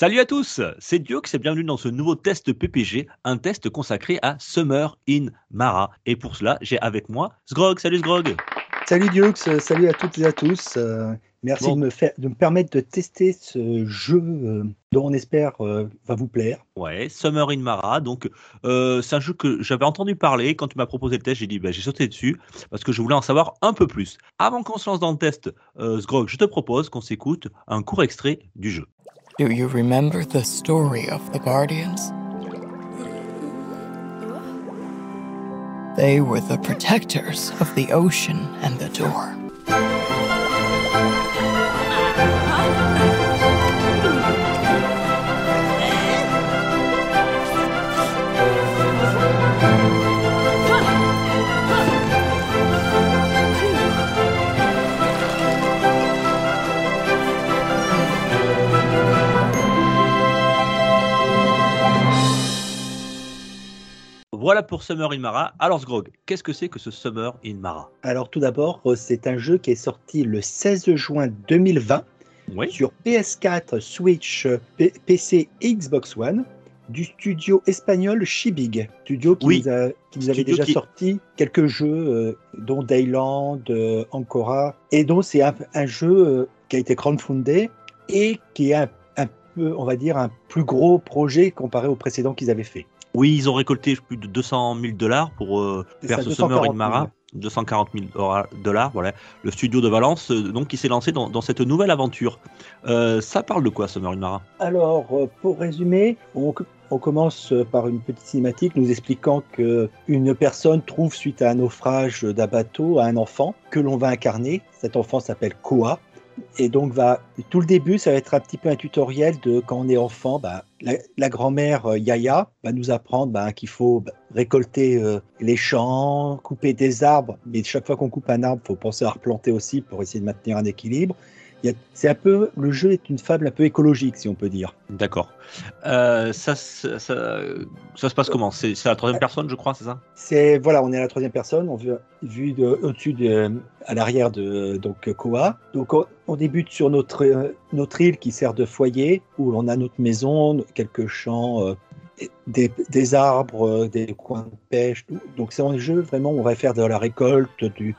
Salut à tous, c'est Diox et bienvenue dans ce nouveau test PPG, un test consacré à Summer in Mara. Et pour cela, j'ai avec moi Sgrog. Salut Sgrog. Salut Dioux, euh, salut à toutes et à tous. Euh, merci Bon. de, me faire, de me permettre de tester ce jeu euh, dont on espère euh, va vous plaire. Ouais, Summer in Mara. Donc, c'est un jeu que j'avais entendu parler. Quand tu m'as proposé le test, j'ai dit, bah, j'ai sauté dessus parce que je voulais en savoir un peu plus. Avant qu'on se lance dans le test, Sgrog, je te propose qu'on s'écoute un court extrait du jeu. Do you remember the story of the Guardians? They were the protectors of the ocean and the door. Voilà pour Summer in Mara. Alors, Sgrog, qu'est-ce que c'est que ce Summer in Mara? Alors tout d'abord, euh, c'est un jeu qui est sorti le 16 juin 2020 Oui. sur PS4, Switch, euh, P- PC et Xbox One du studio espagnol Shibig, studio qui Oui. nous, a- qui nous avait déjà qui- sorti quelques jeux, euh, dont Dayland, euh, Ancora, et donc c'est un, un jeu euh, qui a été crowdfundé et qui est un, un peu, on va dire, un plus gros projet comparé au précédent qu'ils avaient fait. Oui, ils ont récolté plus de 200 000 dollars pour euh, faire ce Summer in 240 000, Mara. 240 000 dollars, voilà. Le studio de Valence, euh, donc, qui s'est lancé dans, dans cette nouvelle aventure. Euh, ça parle de quoi, Summer in Mara? Alors, pour résumer, on, on commence par une petite cinématique nous expliquant que une personne trouve suite à un naufrage d'un bateau un enfant que l'on va incarner. Cet enfant s'appelle Koa. Et donc, va, tout le début, ça va être un petit peu un tutoriel de quand on est enfant. Bah, la, grand-mère euh, Yaya va nous apprendre bah, qu'il faut bah, récolter euh, les champs, couper des arbres. Mais chaque fois qu'on coupe un arbre, faut penser à replanter aussi pour essayer de maintenir un équilibre. C'est un peu, le jeu est une fable un peu écologique, si on peut dire. D'accord. Euh, ça, ça, ça, ça se passe comment? C'est la troisième personne, je crois, c'est ça? C'est voilà, on est à la troisième personne, on vit vu de, au-dessus de, à l'arrière de donc Koa. Donc on, on débute sur notre euh, notre île qui sert de foyer où on a notre maison, quelques champs, euh, des, des arbres, des coins de pêche. Donc c'est un jeu vraiment où on va faire de la récolte, du,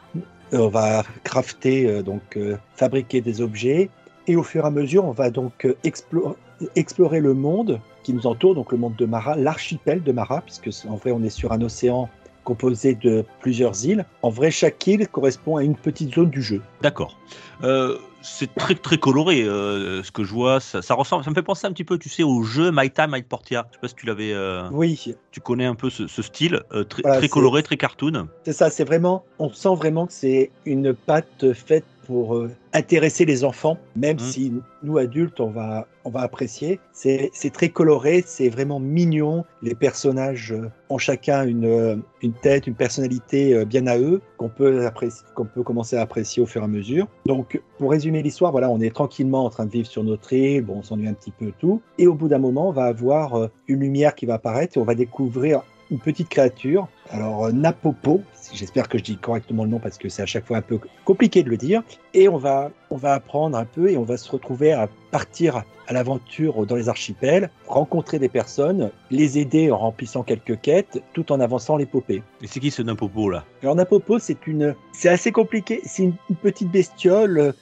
on va crafter euh, donc euh, fabriquer des objets. Et au fur et à mesure on va donc euh, explo- explorer le monde qui nous entoure, donc le monde de Mara, l'archipel de Mara, puisque en vrai on est sur un océan composé de plusieurs îles. En vrai, chaque île correspond à une petite zone du jeu. D'accord. Euh, c'est très très coloré euh, ce que je vois. Ça, ça ressemble, ça me fait penser un petit peu, tu sais, au jeu My Time, My Portia. Je sais pas si tu l'avais, euh, Oui, tu connais un peu ce, ce style, très, Voilà, très coloré, très cartoon. c'est ça, c'est vraiment, on sent vraiment que c'est une pâte faite pour euh, intéresser les enfants, même Mm. si nous adultes, on va, on va apprécier. C'est très coloré, c'est vraiment mignon. Les personnages euh, ont chacun une, euh, une tête, une personnalité euh, bien à eux, qu'on peut, qu'on peut commencer à apprécier au fur et à mesure. Donc, pour résumer l'histoire, voilà, on est tranquillement en train de vivre sur notre île, bon, on s'ennuie un petit peu tout, et au bout d'un moment, on va avoir une lumière qui va apparaître et on va découvrir une petite créature. Alors, euh, Napopo, j'espère que je dis correctement le nom parce que c'est à chaque fois un peu compliqué de le dire. Et on va, on va apprendre un peu et on va se retrouver à partir à l'aventure dans les archipels, rencontrer des personnes, les aider en remplissant quelques quêtes, tout en avançant l'épopée. Et c'est qui ce Nimpopo là? Alors, Napopo, c'est une, c'est assez compliqué. C'est une, une petite bestiole.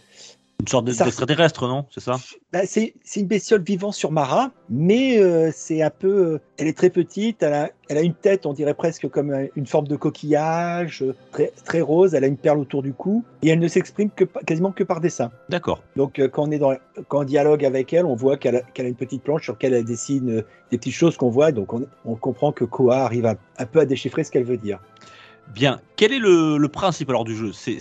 Une sorte d'extraterrestre, non? C'est ça? Bah, c'est une bestiole vivant sur Mara, mais euh, c'est un peu. euh, elle est très petite, elle a, elle a une tête, on dirait presque comme euh, une forme de coquillage, très, très rose, elle a une perle autour du cou, et elle ne s'exprime que, quasiment que par dessin. D'accord. Donc euh, quand on, est dans, quand on dialogue avec elle, on voit qu'elle a, a une petite planche sur laquelle elle dessine des petites choses qu'on voit, donc on, on comprend que Koa arrive à- un peu à déchiffrer ce qu'elle veut dire. Bien. Quel est le, le principe alors du jeu? C'est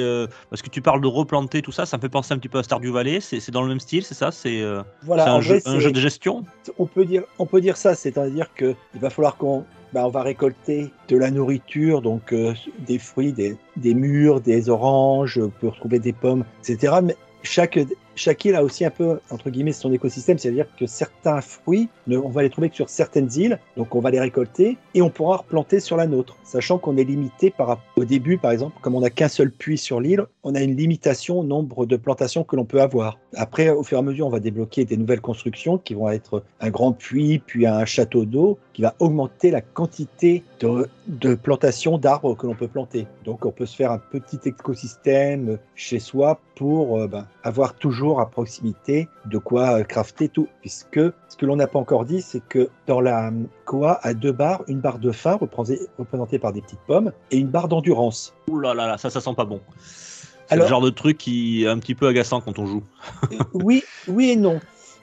euh, parce que tu parles de replanter tout ça, ça me fait penser un petit peu à Stardew Valley. C'est dans le même style, c'est ça? C'est euh, Voilà, un, jeu, vrai, un c'est- jeu de gestion? on peut dire, on peut dire ça, c'est-à-dire que il va falloir qu'on bah, on va récolter de la nourriture, donc euh, des fruits, des, des mûres, des oranges, on peut retrouver des pommes, etc. Mais chaque, chaque île a aussi un peu, entre guillemets, son écosystème, c'est-à-dire que certains fruits, on va les trouver que sur certaines îles, donc on va les récolter et on pourra replanter sur la nôtre, sachant qu'on est limité par au début, par exemple, comme on n'a qu'un seul puits sur l'île, on a une limitation au nombre de plantations que l'on peut avoir. Après, au fur et à mesure, on va débloquer des nouvelles constructions qui vont être un grand puits, puis un château d'eau, qui va augmenter la quantité de, de plantations d'arbres que l'on peut planter. Donc, on peut se faire un petit écosystème chez soi pour euh, ben, avoir toujours à proximité de quoi euh, crafter tout. Puisque ce que l'on n'a pas encore dit, c'est que dans la euh, Koa, à deux barres, une barre de faim représentée par des petites pommes et une barre d'endurance. Ouh là là là, ça, ça sent pas bon. C'est le genre de truc qui est un petit peu agaçant quand on joue. oui, oui et non.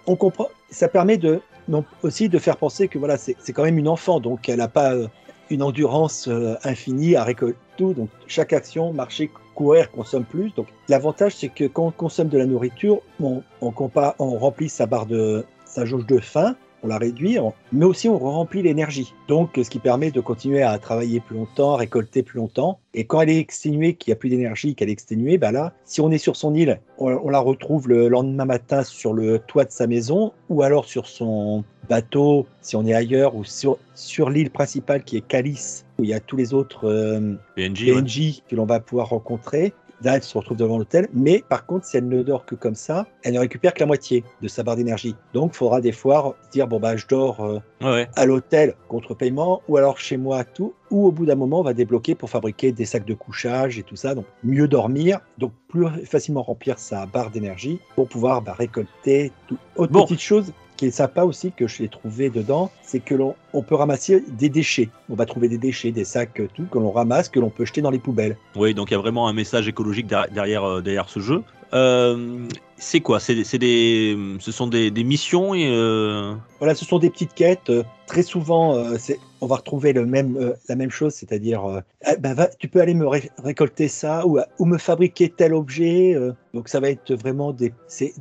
On comprend. Ça permet de non, aussi de faire penser que voilà, c'est quand même une enfant, donc elle n'a pas euh, une endurance euh, infinie à récolter tout. Donc chaque action, marcher, courir, consomme plus. Donc l'avantage, c'est que quand on consomme de la nourriture, on, on, on remplit sa barre de sa jauge de faim. On la réduit, on- mais aussi on remplit l'énergie. Donc, ce qui permet de continuer à travailler plus longtemps, récolter plus longtemps. Et quand elle est exténuée, qu'il n'y a plus d'énergie, qu'elle est exténuée, bah là, si on est sur son île, on, on la retrouve le lendemain matin sur le toit de sa maison, ou alors sur son bateau, si on est ailleurs, ou sur, sur l'île principale qui est Calice, où il y a tous les autres euh, PNJ, ouais. PNJ que l'on va pouvoir rencontrer. Là, elle se retrouve devant l'hôtel, mais par contre, si elle ne dort que comme ça, elle ne récupère que la moitié de sa barre d'énergie. Donc, il faudra des fois dire bon bah je dors euh, Ouais, à l'hôtel contre paiement, ou alors chez moi tout, ou au bout d'un moment, on va débloquer pour fabriquer des sacs de couchage et tout ça. Donc, mieux dormir, donc plus facilement remplir sa barre d'énergie pour pouvoir bah, récolter tout. Autre Bon. petite chose qui est sympa aussi que je l'ai trouvé dedans, c'est que l'on on peut ramasser des déchets. On va trouver des déchets, des sacs, tout que l'on ramasse, que l'on peut jeter dans les poubelles. Oui, donc il y a vraiment un message écologique derrière, derrière, euh, derrière ce jeu. Euh, c'est quoi? C'est, c'est des, Ce sont des, des missions et. euh, Voilà, ce sont des petites quêtes. très souvent, euh, on va retrouver le même, la même chose, c'est-à-dire, Ah, ben, va- tu peux aller me ré- récolter ça ou, ou me fabriquer tel objet. donc, ça va être vraiment des,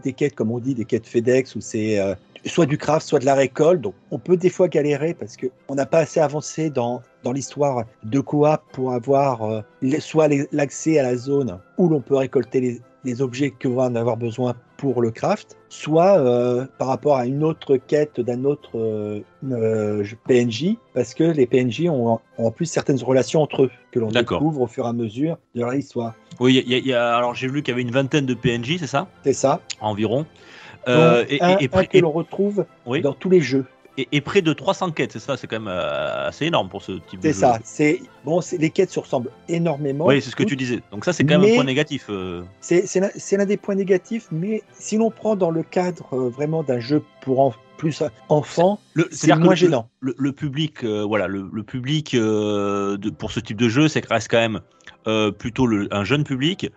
des quêtes, comme on dit, des quêtes FedEx, où c'est soit du craft, soit de la récolte. Donc, on peut des fois galérer parce qu'on n'a pas assez avancé dans, dans l'histoire de Koa pour avoir euh, soit l'accès à la zone où l'on peut récolter les, les objets que va en avoir besoin pour le craft, soit euh, par rapport à une autre quête d'un autre euh, PNJ, parce que les PNJ ont, ont en plus certaines relations entre eux que l'on découvre au fur et à mesure de leur histoire. Oui, il y a- il y a- alors j'ai vu qu'il y avait une vingtaine de PNJ, c'est ça? C'est ça. Environ. Euh, Donc, et, un, et- que l'on retrouve Oui. dans tous les jeux. et- et près de 300 quêtes, c'est ça C'est quand même euh, assez énorme pour ce type de C'est jeu. ça. C'est bon, c'est- les quêtes se ressemblent énormément. Oui, c'est ce que tu disais. Donc ça, c'est quand même un point négatif. euh. C'est l'un des points négatifs, mais si l'on prend dans le cadre euh, vraiment d'un jeu pour en- plus enfant, c'est moins gênant. Le, le public, voilà, le, le public de, pour ce type de jeu, c'est reste quand même plutôt le- un jeune public,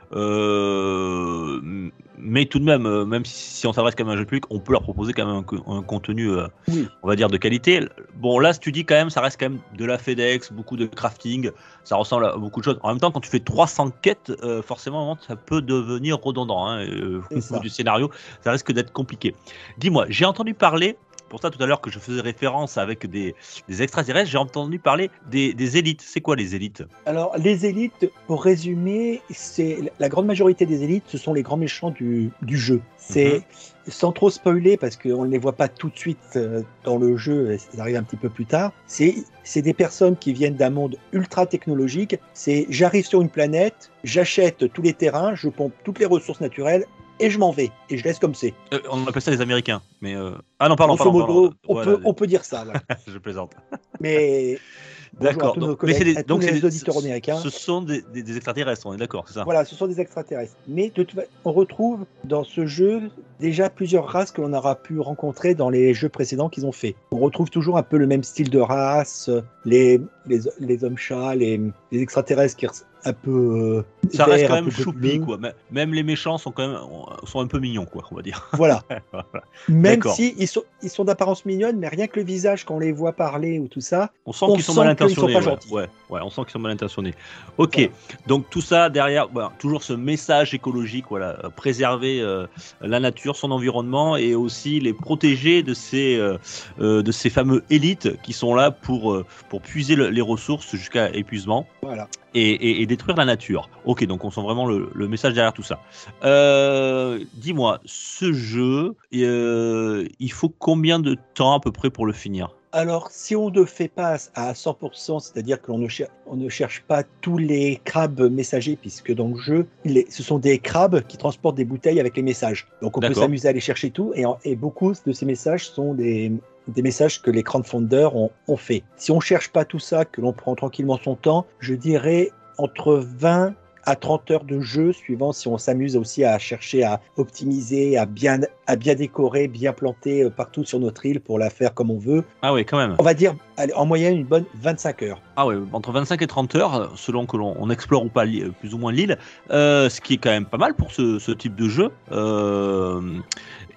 mais tout de même, euh, même si, si on s'adresse quand même à un jeune public, on peut leur proposer quand même un, co- un contenu, euh, Oui. on va dire, de qualité. Bon, là, si tu dis quand même, ça reste quand même de la FedEx, beaucoup de crafting, ça ressemble à beaucoup de choses. En même temps, quand tu fais 300 quêtes, euh, forcément, ça peut devenir redondant. Hein, euh, au niveau du scénario, ça risque d'être compliqué. Dis-moi, j'ai entendu parler, pour ça tout à l'heure que je faisais référence avec des, des extraterrestres, j'ai entendu parler des, des élites. C'est quoi les élites? Alors, les élites, pour résumer, c'est la grande majorité des élites, ce sont les grands méchants du, du jeu. C'est sans trop spoiler parce qu'on ne les voit pas tout de suite euh, dans le jeu, ça arrive un petit peu plus tard. C'est c'est des personnes qui viennent d'un monde ultra technologique. C'est j'arrive sur une planète, j'achète tous les terrains, je pompe toutes les ressources naturelles et je m'en vais et je laisse comme c'est. Euh, On appelle ça les Américains. Mais euh, ah non, pardon, Grosso pardon, modo, pardon. on, Voilà, peut, on peut dire ça. je plaisante. Mais D'accord. donc- mais des- donc les auditeurs américains. Ce sont des, des- extraterrestres, on est d'accord, c'est ça? Voilà, ce sont des extraterrestres. Mais de toute fa- on retrouve dans ce jeu déjà plusieurs races que l'on aura pu rencontrer dans les jeux précédents qu'ils ont fait. On retrouve toujours un peu le même style de race, les, les, les hommes-chats, les, les extraterrestres qui un peu. euh, Ça reste quand même choupi, quoi. Même- les méchants sont quand même sont un peu mignons, quoi, on va dire. Voilà. Voilà. Même si ils sont, ils sont d'apparence mignonne, mais rien que le visage, quand on les voit parler ou tout ça, On sent qu'ils sont mal sont intentionnés. pas ouais. Ouais, ouais, on sent qu'ils sont mal intentionnés. Ok, Voilà. donc tout ça derrière, voilà, toujours ce message écologique, voilà, préserver euh, la nature son environnement et aussi les protéger de ces, euh, euh, de ces fameux élites qui sont là pour, euh, pour puiser le- les ressources jusqu'à épuisement Voilà. et, et- et détruire la nature. Ok, donc on sent vraiment le, le message derrière tout ça. Euh, Dis-moi, ce jeu, euh, il faut combien de temps à peu près pour le finir? Alors, si on ne fait pas à 100%, c'est-à-dire qu'on ne, cher- on ne cherche pas tous les crabes messagers, puisque dans le jeu, les- ce sont des crabes qui transportent des bouteilles avec les messages. Donc, on peut s'amuser à aller chercher tout, et, en- et beaucoup de ces messages sont des, des messages que les crowdfunders ont, ont fait. Si on cherche pas tout ça, que l'on prend tranquillement son temps, je dirais entre 20 à 30 heures de jeu, suivant si on s'amuse aussi à chercher à optimiser, à bien, à bien décorer, bien planter euh, partout sur notre île pour la faire comme on veut. Ah oui, quand même. On va dire allez, en moyenne une bonne 25 heures. Ah ouais, entre 25 et 30 heures, selon que l'on on explore ou pas euh, plus ou moins l'île, euh, ce qui est quand même pas mal pour ce, ce type de jeu. Euh,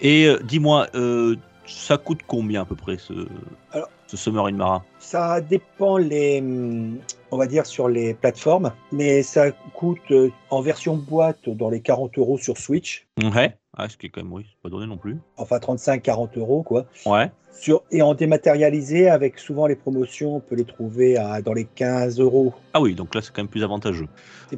et dis-moi, euh, ça coûte combien à peu près ce, Alors- ce Summer in Mara Ça dépend les, on va dire sur les plateformes, mais ça coûte euh, en version boîte dans les 40 euros sur Switch, Ouais, ah, ce qui est quand même, oui, pas donné non plus. enfin 35-40 euros quoi. Ouais, Sur, et en dématérialisé, avec souvent les promotions, on peut les trouver à, dans les 15 euros. ah oui, donc là c'est quand même plus avantageux,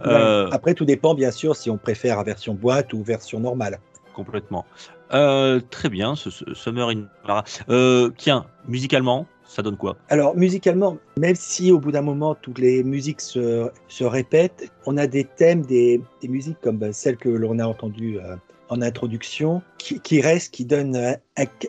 Euh. Après, tout dépend bien sûr si on préfère la version boîte ou version normale. complètement. Euh, très bien, ce, ce Summer in Mara. Euh, tiens, musicalement, ça donne quoi? Alors, musicalement, même si au bout d'un moment, toutes les musiques se, se répètent, on a des thèmes, des, des musiques comme bah, celle que l'on a entendue euh, en introduction, qui, restent, qui donnent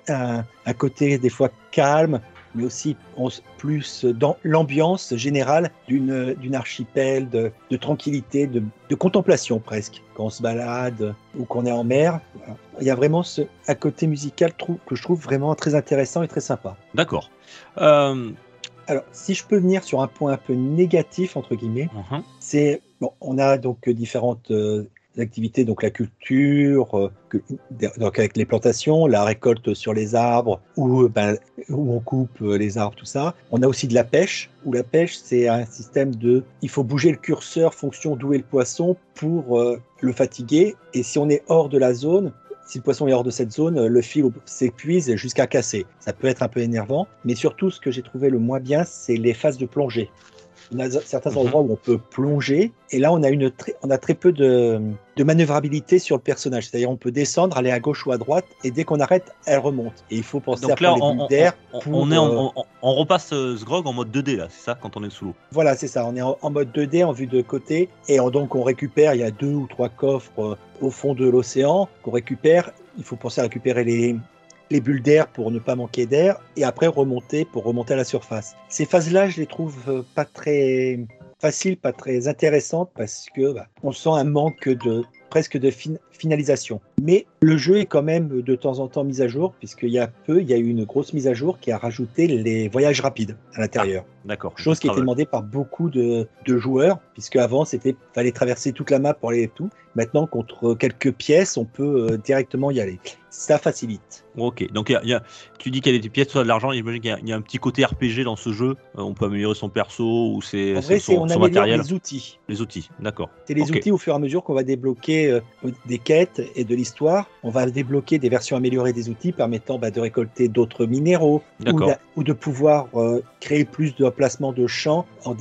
un- un côté des fois calme, mais aussi on plus dans l'ambiance générale d'une archipel, de, de tranquillité, de, de contemplation presque, quand on se balade ou qu'on est en mer. Voilà. Il y a vraiment ce, un côté musical que je trouve vraiment très intéressant et très sympa. D'accord. Euh, Alors, si je peux venir sur un point un peu négatif, entre guillemets, mhm. c'est, bon, on a donc euh, différentes euh, activités, donc la culture, euh, donc avec les plantations, la récolte sur les arbres, où, euh, ben, on coupe euh, les arbres, tout ça. On a aussi de la pêche, où la pêche, c'est un système de, il faut bouger le curseur fonction d'où est le poisson pour le fatiguer, et si on est hors de la zone, si le poisson est hors de cette zone, le fil s'épuise jusqu'à casser. Ça peut être un peu énervant, mais surtout, ce que j'ai trouvé le moins bien, c'est les phases de plongée. On a certains Mhm. endroits où on peut plonger, et là, on a, une très, on a très peu de, de manœuvrabilité sur le personnage. C'est-à-dire, on peut descendre, aller à gauche ou à droite, et dès qu'on arrête, elle remonte. Et il faut penser à là, prendre les on, pour, est en- euh, on, on repasse euh, Sgrog en mode 2D là, c'est ça, quand on est sous l'eau? Voilà, c'est ça. On est en, en mode 2D, en vue de côté. Et on- donc, on récupère, il y a deux ou trois coffres euh, au fond de l'océan qu'on récupère. Il faut penser à récupérer les, les bulles d'air pour ne pas manquer d'air. Et après, remonter pour remonter à la surface. Ces phases-là, je les trouve euh, pas très faciles, pas très intéressantes parce que bah, on sent un manque de presque de fin- finalisation. Mais le jeu est quand même de temps en temps mis à jour, puisqu'il y a peu, il y a eu une grosse mise à jour qui a rajouté les voyages rapides à l'intérieur. D'accord. Chose qui était demandée par beaucoup de, de joueurs, puisque avant c'était fallait traverser toute la map pour aller et tout. Maintenant, contre quelques pièces, on peut euh, directement y aller. Ça facilite. Ok, donc il y a- il y a- tu dis qu'il y a des pièces, soit de l'argent, j'imagine qu'il y a- il y, a un petit côté RPG dans ce jeu. Euh, on peut améliorer son perso ou ses, En vrai, son, c'est on son matériel. les outils. Les outils, d'accord. C'est les outils au fur et à mesure qu'on va débloquer euh, des quêtes et de l'histoire. On va débloquer des versions améliorées des outils permettant bah, de récolter d'autres minéraux ou, de pouvoir euh, créer plus de placements de champs en,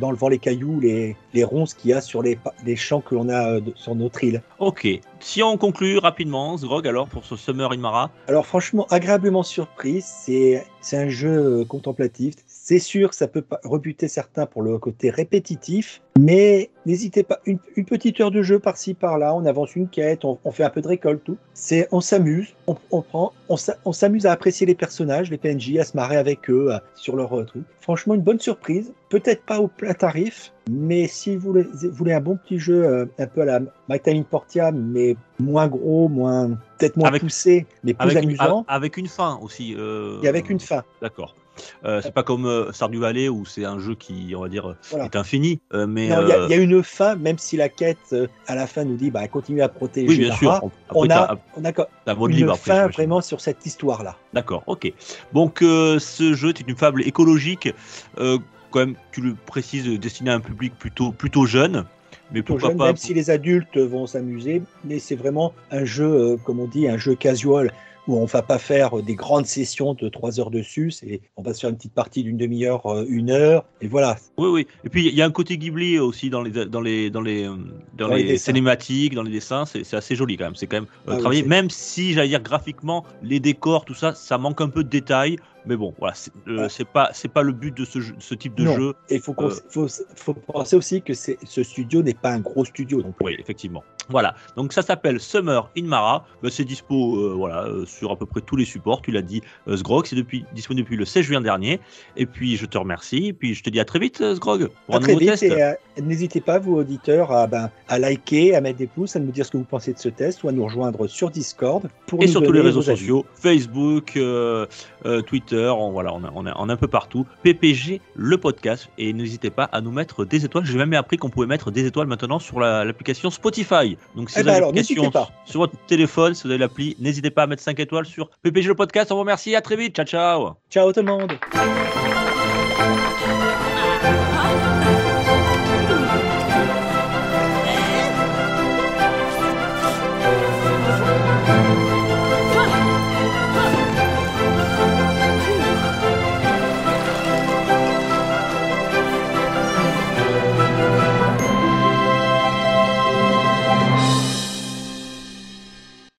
enlevant les cailloux, les, les ronces qu'il y a sur les, champs que l'on a euh, de- sur notre île. Ok, si on conclut rapidement, Sgrog, alors pour ce Summer in Mara, Alors franchement, agréablement surpris, c'est un jeu euh, contemplatif. C'est sûr que ça peut rebuter certains pour le côté répétitif, mais n'hésitez pas, une, une petite heure de jeu par-ci par-là, on avance une quête, on, on fait un peu de récolte, tout. C'est, on s'amuse, on, on prend, on, s'a- on s'amuse à apprécier les personnages, les PNJ, à se marrer avec eux à- sur leur euh, truc. Franchement, une bonne surprise. Peut-être pas au plein tarif, mais si vous voulez, vous voulez un bon petit jeu, euh, un peu à la My Time in Portia, mais moins gros, moins peut-être moins Avec- poussé, mais plus avec amusant. avec une fin aussi. euh, Et avec une fin. D'accord. Euh, c'est pas comme euh, Stardew Valley où c'est un jeu qui, on va dire, Voilà. est infini. euh, mais il y, a- euh, il y a une fin, même si la quête euh, à la fin nous dit bah, continue à protéger oui, bien sûr. Après, on a, on a une libre après, fin vraiment sur cette histoire-là. D'accord, ok. Donc euh, ce jeu est une fable écologique, euh, quand même, tu le précises, destinée à un public plutôt, plutôt jeune. Mais plutôt pourquoi jeune, pas même si les adultes vont s'amuser, mais c'est vraiment un jeu, euh, comme on dit, un jeu casual où on va pas faire des grandes sessions de trois heures dessus. C'est, on va se faire une petite partie d'une demi-heure, euh, une heure, et voilà. Oui, oui. Et puis il y a un côté Ghibli aussi dans les dans les dans les euh, dans, Dans les les, dessins. cinématiques, dans les dessins. C'est assez joli quand même. C'est quand même euh, Ah travaillé. même si j'allais dire graphiquement, les décors, tout ça, ça manque un peu de détails. Mais bon, voilà, c'est euh, Ouais. c'est pas c'est pas le but de ce jeu- de ce type de Non. jeu. Et il faut, Euh. faut, faut penser aussi que ce studio n'est pas un gros studio non plus. Oui, effectivement. Voilà. Donc ça s'appelle Summer in Mara. Ben, c'est dispo euh, voilà euh, sur à peu près tous les supports. Tu l'as dit, euh, Sgrog. C'est depuis disponible depuis le 16 juin dernier. Et puis je te remercie. Et puis je te dis à très vite, Sgrog, pour À un très nouveau vite test. et n'hésitez pas, vous auditeurs, à, ben, à liker, à mettre des pouces, à nous dire ce que vous pensez de ce test ou à nous rejoindre sur Discord pour et sur tous les réseaux avis. sociaux, Facebook, euh, Twitter, on, voilà, on, a, on, a, on est un peu partout. PPG, le podcast, et n'hésitez pas à nous mettre des étoiles. J'ai même appris qu'on pouvait mettre des étoiles maintenant sur la- l'application Spotify. Donc si Eh vous ben avez alors, l'application sur votre téléphone, si vous avez l'appli, n'hésitez pas à mettre 5 étoiles sur PPG le podcast. On vous remercie, à très vite, ciao ciao Ciao tout le monde